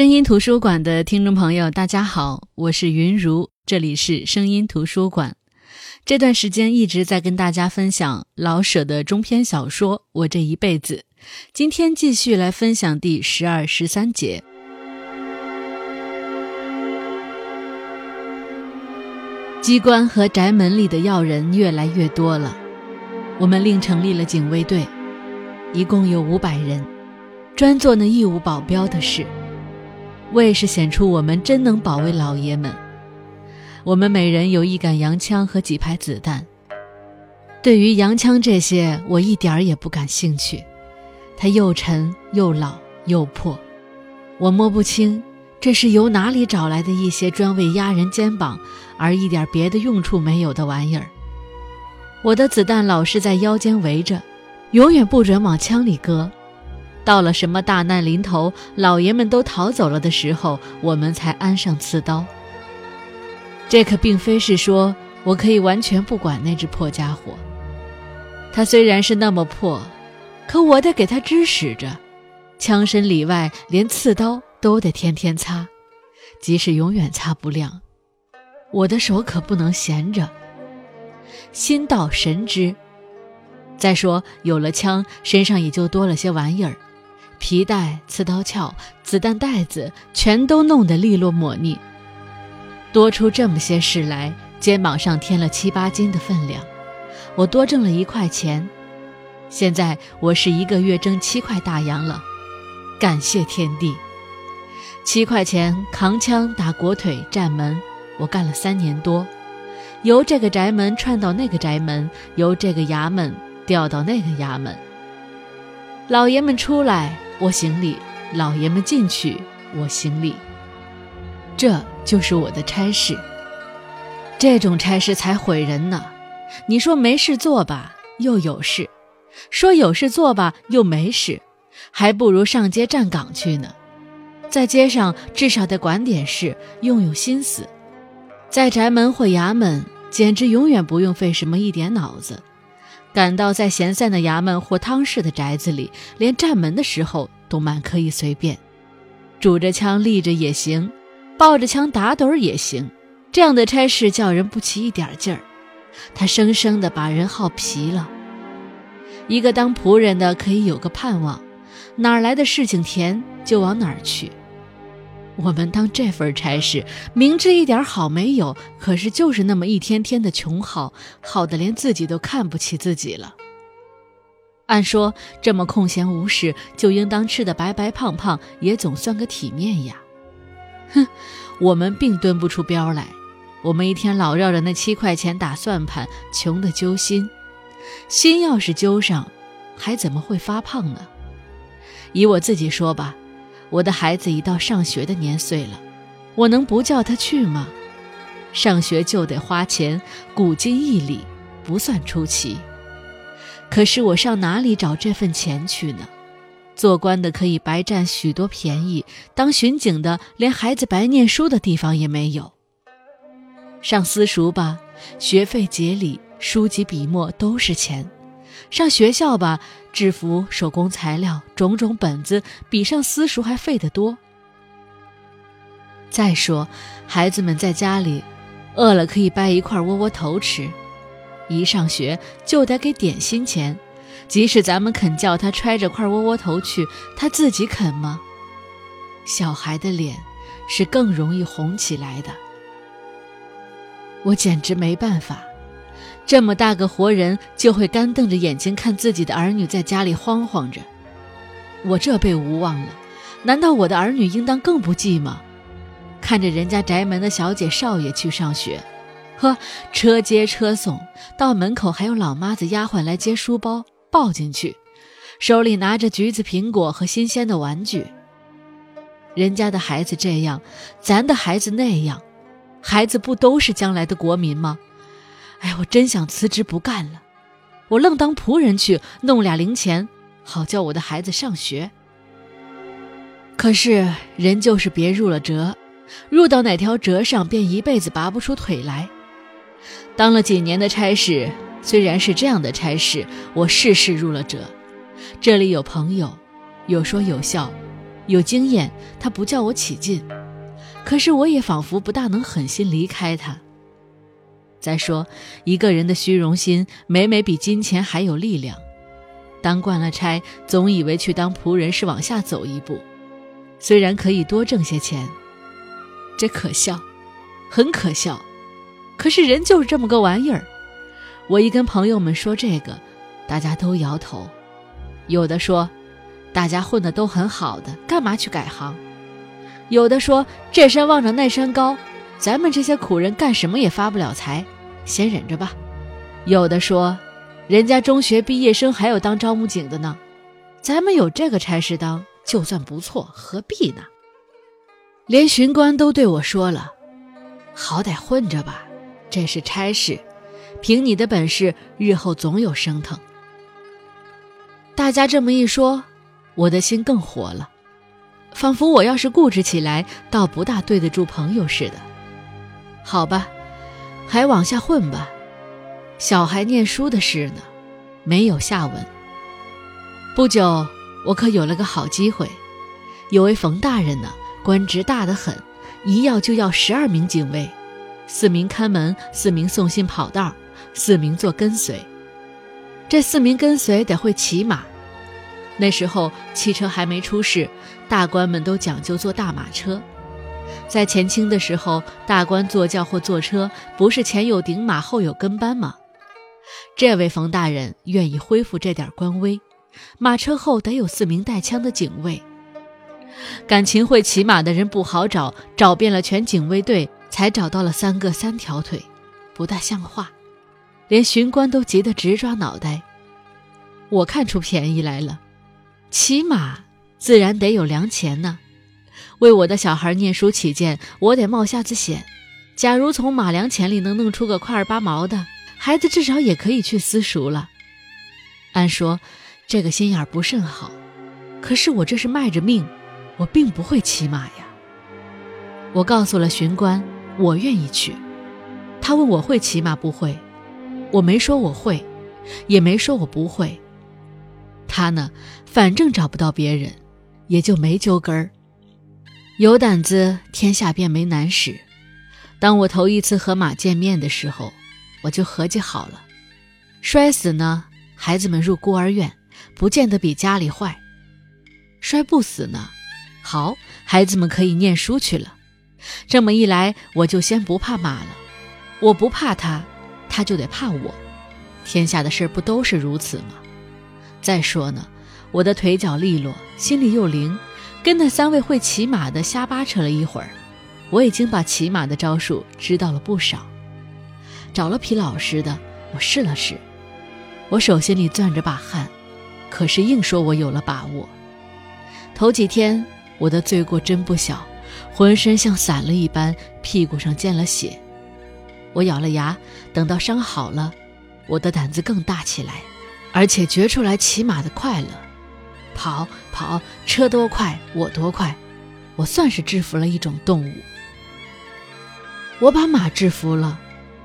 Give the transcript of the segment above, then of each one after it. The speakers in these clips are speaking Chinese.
声音图书馆的听众朋友，大家好，我是云如，这里是声音图书馆。这段时间一直在跟大家分享老舍的中篇小说《我这一辈子》，今天继续来分享第十二、十三节。机关和宅门里的要人越来越多了，我们另成立了警卫队，一共有五百人，专做那义务保镖的事。为是显出我们真能保卫老爷们。我们每人有一杆洋枪和几排子弹。对于洋枪这些，我一点儿也不感兴趣，它又沉又老又破，我摸不清这是由哪里找来的一些专为压人肩膀而一点别的用处没有的玩意儿。我的子弹老是在腰间围着，永远不准往枪里搁。到了什么大难临头，老爷们都逃走了的时候，我们才安上刺刀。这可并非是说我可以完全不管那只破家伙。它虽然是那么破，可我得给它支使着，枪身里外连刺刀都得天天擦，即使永远擦不亮，我的手可不能闲着。心到神知。再说有了枪，身上也就多了些玩意儿。皮带、刺刀鞘、子弹袋子，全都弄得利落抹腻。多出这么些事来，肩膀上添了七八斤的分量，我多挣了一块钱。现在我是一个月挣七块大洋了，感谢天地！七块钱扛枪打裹腿站门，我干了三年多，由这个宅门串到那个宅门，由这个衙门调到那个衙门。老爷们出来。我行礼，老爷们进去，我行礼。这就是我的差事。这种差事才毁人呢。你说没事做吧，又有事；说有事做吧，又没事，还不如上街站岗去呢。在街上至少得管点事，用用心思；在宅门或衙门，简直永远不用费什么一点脑子。赶到在闲散的衙门或汤氏的宅子里，连站门的时候都蛮可以随便，拄着枪立着也行，抱着枪打盹儿也行。这样的差事叫人不起一点劲儿，他生生的把人耗皮了。一个当仆人的可以有个盼望，哪儿来的事情甜就往哪儿去。我们当这份差事，明知一点好没有，可是就是那么一天天的穷耗，耗的连自己都看不起自己了。按说这么空闲无事，就应当吃得白白胖胖，也总算个体面呀。哼，我们并蹲不出膘来，我们一天老绕着那七块钱打算盘，穷得揪心。心要是揪上，还怎么会发胖呢？以我自己说吧。我的孩子已到上学的年岁了，我能不叫他去吗？上学就得花钱，古今义理不算出奇。可是我上哪里找这份钱去呢？做官的可以白占许多便宜，当巡警的连孩子白念书的地方也没有。上私塾吧，学费、节礼、书籍、笔墨都是钱。上学校吧，制服、手工材料、种种本子，比上私塾还费得多。再说，孩子们在家里，饿了可以掰一块窝窝头吃，一上学就得给点心钱。即使咱们肯叫他揣着块窝窝头去，他自己肯吗？小孩的脸是更容易红起来的。我简直没办法。这么大个活人，就会干瞪着眼睛看自己的儿女在家里慌慌着。我这辈无望了，难道我的儿女应当更不济吗？看着人家宅门的小姐少爷去上学，呵，车接车送，到门口还有老妈子丫鬟来接书包抱进去，手里拿着橘子、苹果和新鲜的玩具。人家的孩子这样，咱的孩子那样，孩子不都是将来的国民吗？哎，我真想辞职不干了，我愣当仆人去弄俩零钱，好叫我的孩子上学。可是人就是别入了辙，入到哪条辙上，便一辈子拔不出腿来。当了几年的差事，虽然是这样的差事，我事事入了辙。这里有朋友，有说有笑，有经验，他不叫我起劲，可是我也仿佛不大能狠心离开他。再说，一个人的虚荣心每每比金钱还有力量。当惯了差，总以为去当仆人是往下走一步，虽然可以多挣些钱，这可笑，很可笑。可是人就是这么个玩意儿。我一跟朋友们说这个，大家都摇头，有的说。大家混的都很好的，干嘛去改行？有的说这山望着那山高，咱们这些苦人干什么也发不了财，先忍着吧。有的说，人家中学毕业生还有当招募警的呢，咱们有这个差事当，就算不错，何必呢？连巡官都对我说了，好歹混着吧，这是差事，凭你的本事，日后总有升腾。大家这么一说。我的心更活了，仿佛我要是固执起来，倒不大对得住朋友似的。好吧，还往下混吧。小孩念书的事呢，没有下文。不久，我可有了个好机会，有位冯大人呢，官职大得很，一要就要十二名警卫，四名看门，四名送信跑道，四名做跟随。这四名跟随得会骑马。那时候汽车还没出世，大官们都讲究坐大马车。在前清的时候，大官坐轿或坐车，不是前有顶马，后有跟班吗？这位冯大人愿意恢复这点官威，马车后得有四名带枪的警卫。感情会骑马的人不好找，找遍了全警卫队，才找到了三个三条腿，不大像话，连巡官都急得直抓脑袋。我看出便宜来了。骑马自然得有粮钱呢，为我的小孩念书起见，我得冒下子险。假如从马良钱里能弄出个块儿八毛的，孩子至少也可以去私塾了。按说这个心眼儿不甚好，可是我这是卖着命，我并不会骑马呀。我告诉了巡官，我愿意去。他问我会骑马不会，我没说我会，也没说我不会。他呢，反正找不到别人，也就没揪根儿。有胆子，天下便没难事。当我头一次和马见面的时候，我就合计好了：摔死呢，孩子们入孤儿院，不见得比家里坏；摔不死呢，好，孩子们可以念书去了。这么一来，我就先不怕马了。我不怕他，他就得怕我。天下的事不都是如此吗？再说呢，我的腿脚利落，心里又灵，跟那三位会骑马的瞎扒扯了一会儿，我已经把骑马的招数知道了不少。找了匹老实的，我试了试，我手心里攥着把汗，可是硬说我有了把握。头几天我的罪过真不小，浑身像散了一般，屁股上见了血。我咬了牙，等到伤好了，我的胆子更大起来。而且觉出来骑马的快乐，跑跑，车多快我多快，我算是制服了一种动物。我把马制服了，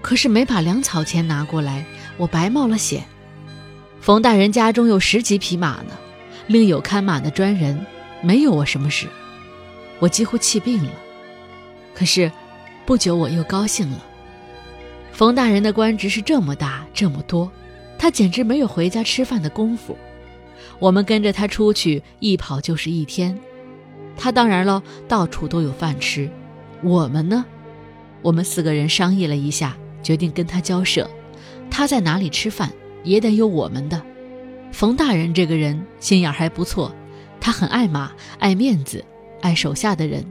可是没把粮草钱拿过来，我白冒了险。冯大人家中有十几匹马呢，另有看马的专人，没有我什么事。我几乎气病了，可是不久我又高兴了。冯大人的官职是这么大，这么多。他简直没有回家吃饭的功夫，我们跟着他出去一跑就是一天。他当然了，到处都有饭吃。我们呢？我们四个人商议了一下，决定跟他交涉。他在哪里吃饭，也得有我们的。冯大人这个人心眼还不错，他很爱马，爱面子，爱手下的人。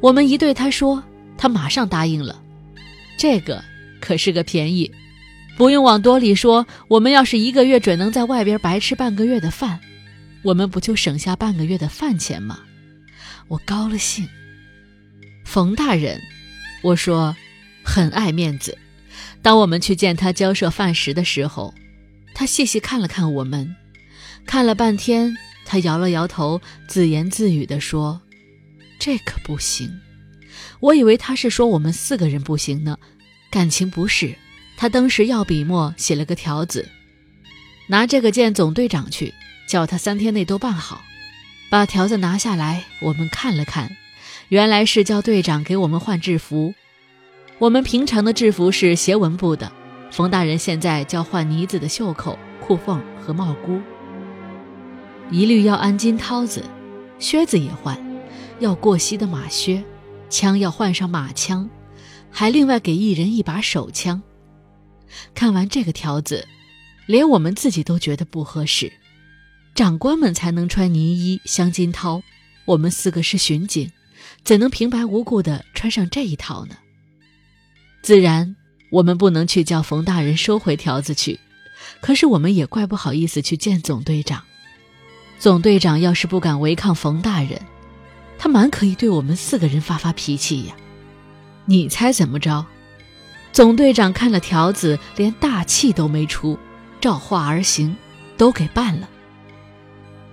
我们一对他说，他马上答应了。这个可是个便宜。不用往多里说，我们要是一个月准能在外边白吃半个月的饭，我们不就省下半个月的饭钱吗？我高了兴。冯大人，我说，很爱面子。当我们去见他交涉饭食的时候，他细细看了看我们，看了半天，他摇了摇头，自言自语地说：“这可不行。”我以为他是说我们四个人不行呢，感情不是。他当时要笔墨写了个条子，拿这个见总队长去，叫他三天内都办好。把条子拿下来，我们看了看，原来是叫队长给我们换制服。我们平常的制服是斜纹布的，冯大人现在叫换呢子的袖口、裤缝和帽箍。一律要安金绦子，靴子也换，要过膝的马靴，枪要换上马枪，还另外给一人一把手枪。看完这个条子，连我们自己都觉得不合适。长官们才能穿呢衣、镶金绦，我们四个是巡警，怎能平白无故的穿上这一套呢？自然，我们不能去叫冯大人收回条子去。可是我们也怪不好意思去见总队长。总队长要是不敢违抗冯大人，他蛮可以对我们四个人发发脾气呀。你猜怎么着？总队长看了条子，连大气都没出，照话而行，都给办了。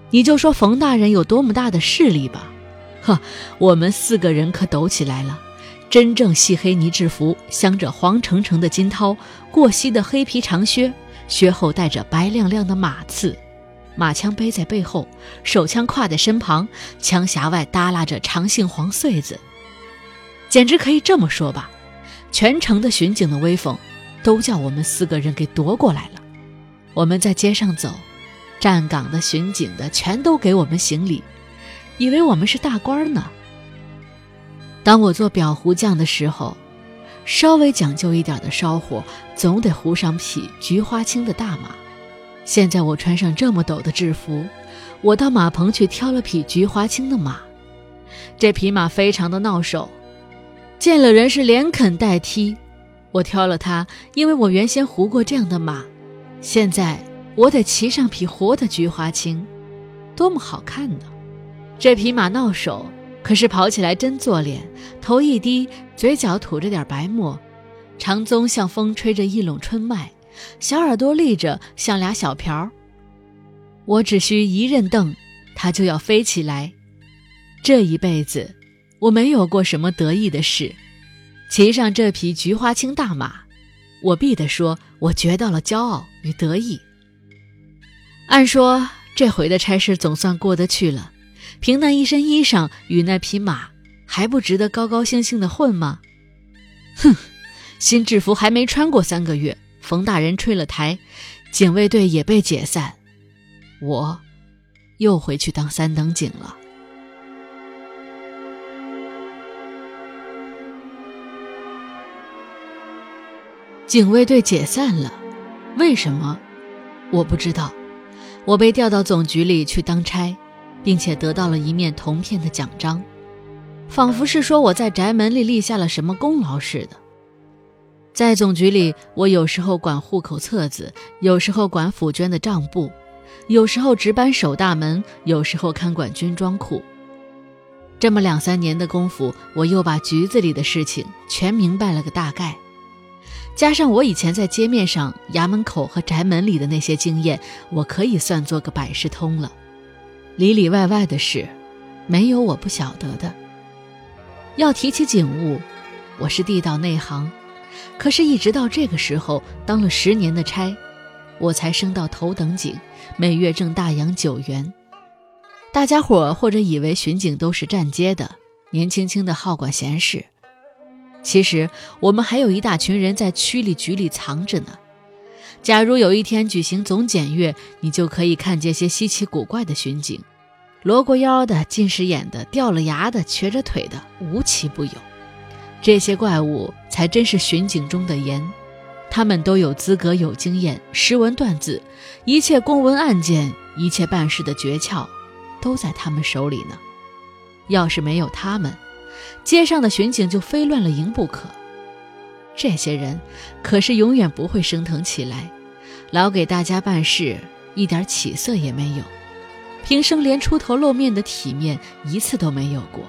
你就说冯大人有多么大的势力吧，呵，我们四个人可抖起来了。真正细黑呢制服，镶着黄澄澄的金绦，过膝的黑皮长靴，靴后带着白亮亮的马刺，马枪背在背后，手枪挎在身旁，枪匣外耷拉着长杏黄穗子，简直可以这么说吧，全城的巡警的威风，都叫我们四个人给夺过来了。我们在街上走，站岗的、巡警的，全都给我们行礼，以为我们是大官呢。当我做裱糊匠的时候，稍微讲究一点的烧火，总得糊上匹菊花青的大马。现在我穿上这么陡的制服，我到马棚去挑了匹菊花青的马。这匹马非常的闹手，见了人是连啃带踢。我挑了它，因为我原先胡过这样的马。现在我得骑上匹活的菊花青，多么好看呢！这匹马闹手。可是跑起来真做脸，头一低，嘴角吐着点白沫，长鬃像风吹着一垄春麦，小耳朵立着像俩小瓢。我只需一认凳，它就要飞起来。这一辈子，我没有过什么得意的事，骑上这匹菊花青大马，我必得说，我觉到了骄傲与得意。按说这回的差事总算过得去了。凭那一身衣裳与那匹马，还不值得高高兴兴的混吗？哼，新制服还没穿过三个月，冯大人吹了台，警卫队也被解散，我又回去当三等警了。警卫队解散了，为什么？我不知道。我被调到总局里去当差。并且得到了一面铜片的奖章，仿佛是说我在宅门里立下了什么功劳似的。在总局里，我有时候管户口册子，有时候管府捐的账簿，有时候值班守大门，有时候看管军装库。这么两三年的功夫，我又把局子里的事情全明白了个大概。加上我以前在街面上、衙门口和宅门里的那些经验，我可以算作个百事通了。里里外外的事，没有我不晓得的。要提起警务，我是地道内行，可是，一直到这个时候，当了十年的差，我才升到头等警，每月挣大洋九元。大家伙或者以为巡警都是站街的，年轻轻的好管闲事，其实我们还有一大群人在区里局里藏着呢。假如有一天举行总检阅，你就可以看见些稀奇古怪的巡警，罗过腰的、近视眼的、掉了牙的、瘸着腿的，无奇不有。这些怪物才真是巡警中的严，他们都有资格、有经验，识文断字，一切公文案件、一切办事的诀窍，都在他们手里呢。要是没有他们，街上的巡警就非乱了营不可。这些人可是永远不会升腾起来，老给大家办事，一点起色也没有，平生连出头露面的体面一次都没有过。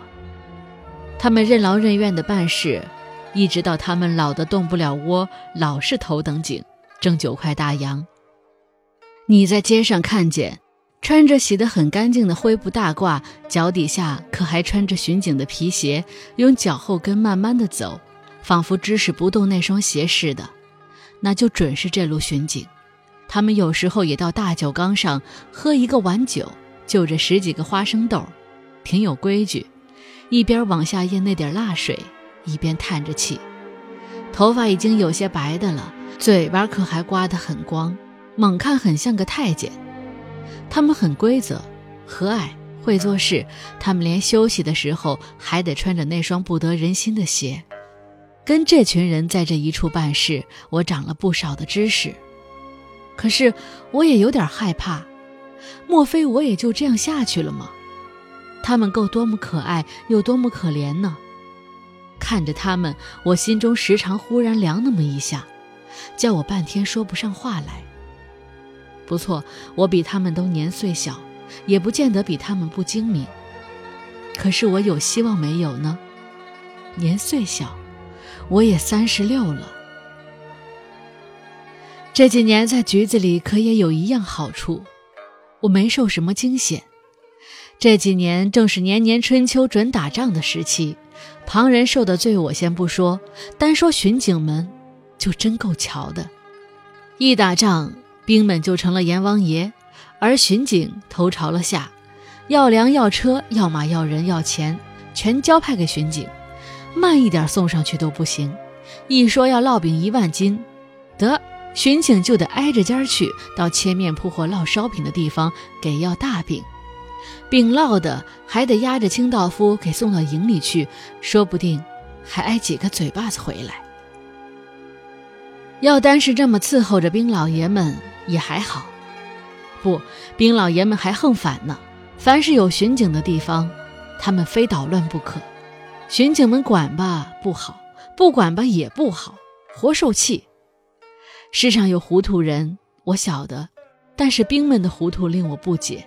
他们任劳任怨的办事，一直到他们老得动不了窝，老是头等警，挣九块大洋。你在街上看见，穿着洗得很干净的灰布大褂，脚底下可还穿着巡警的皮鞋，用脚后跟慢慢的走。仿佛支使不动那双鞋似的，那就准是这路巡警。他们有时候也到大酒缸上喝一个碗酒，就着十几个花生豆，挺有规矩，一边往下咽那点辣水，一边叹着气。头发已经有些白的了，嘴巴可还刮得很光，猛看很像个太监。他们很规则、和蔼、会做事，他们连休息的时候还得穿着那双不得人心的鞋。跟这群人在这一处办事，我长了不少的知识。可是我也有点害怕，莫非我也就这样下去了吗？他们够多么可爱，又多么可怜呢？看着他们，我心中时常忽然凉那么一下，叫我半天说不上话来。不错，我比他们都年岁小，也不见得比他们不精明。可是我有希望没有呢？年岁小，我也三十六了。这几年在局子里可也有一样好处，我没受什么惊险。这几年正是年年春秋准打仗的时期。旁人受的罪我先不说，单说巡警们，就真够瞧的。一打仗，兵们就成了阎王爷，而巡警头朝了下，要粮要车要马要人要钱，全交派给巡警，慢一点送上去都不行。一说要烙饼一万斤，得巡警就得挨着尖去，到切面铺或烙烧饼的地方给要大饼。饼烙的还得押着清道夫给送到营里去，说不定还挨几个嘴巴子回来。要单是这么伺候着兵老爷们也还好，不，兵老爷们还横反呢。凡是有巡警的地方，他们非捣乱不可。巡警们管吧不好，不管吧也不好，活受气。世上有糊涂人，我晓得，但是兵们的糊涂令我不解。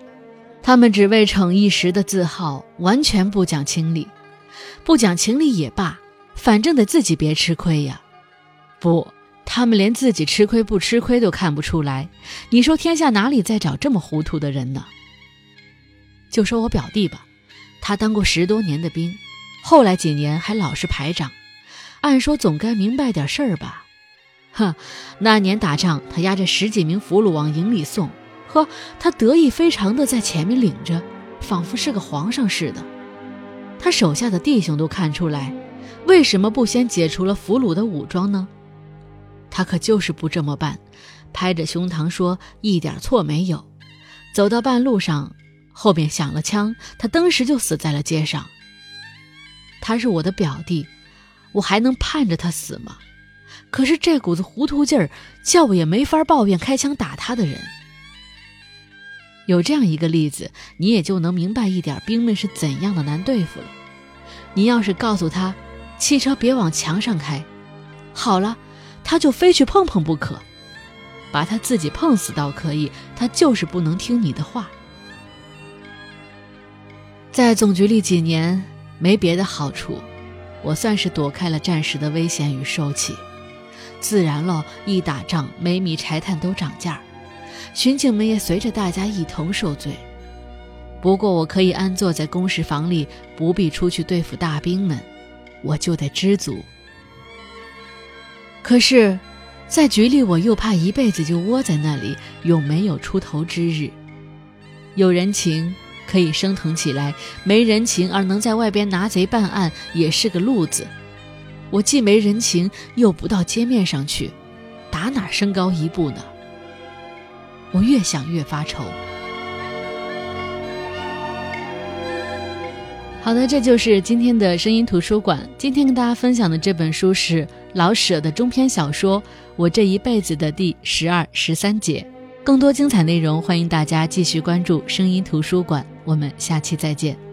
他们只为逞一时的自豪，完全不讲情理。不讲情理也罢，反正得自己别吃亏呀。不，他们连自己吃亏不吃亏都看不出来。你说天下哪里再找这么糊涂的人呢？就说我表弟吧，他当过十多年的兵，后来几年还老是排长，按说总该明白点事儿吧。哼，那年打仗，他押着十几名俘虏往营里送。呵，他得意非常的在前面领着，仿佛是个皇上似的。他手下的弟兄都看出来，为什么不先解除了俘虏的武装呢？他可就是不这么办，拍着胸膛说一点错没有。走到半路上，后边响了枪，他当时就死在了街上。他是我的表弟，我还能盼着他死吗？可是这股子糊涂劲儿，叫我也没法抱怨开枪打他的人。有这样一个例子，你也就能明白一点兵们是怎样的难对付了。你要是告诉他，汽车别往墙上开，好了，他就非去碰碰不可。把他自己碰死倒可以，他就是不能听你的话。在总局里几年，没别的好处，我算是躲开了战时的危险与受气。自然了，一打仗，每米柴炭都涨价。巡警们也随着大家一同受罪，不过我可以安坐在公事房里，不必出去对付大兵们，我就得知足。可是，在局里我又怕一辈子就窝在那里，永没有出头之日。有人情可以升腾起来，没人情而能在外边拿贼办案，也是个路子。我既没人情，又不到街面上去，打哪升高一步呢？我越想越发愁。好的，这就是今天的声音图书馆。今天跟大家分享的这本书是老舍的中篇小说《我这一辈子》的第十二、十三节。更多精彩内容，欢迎大家继续关注声音图书馆。我们下期再见。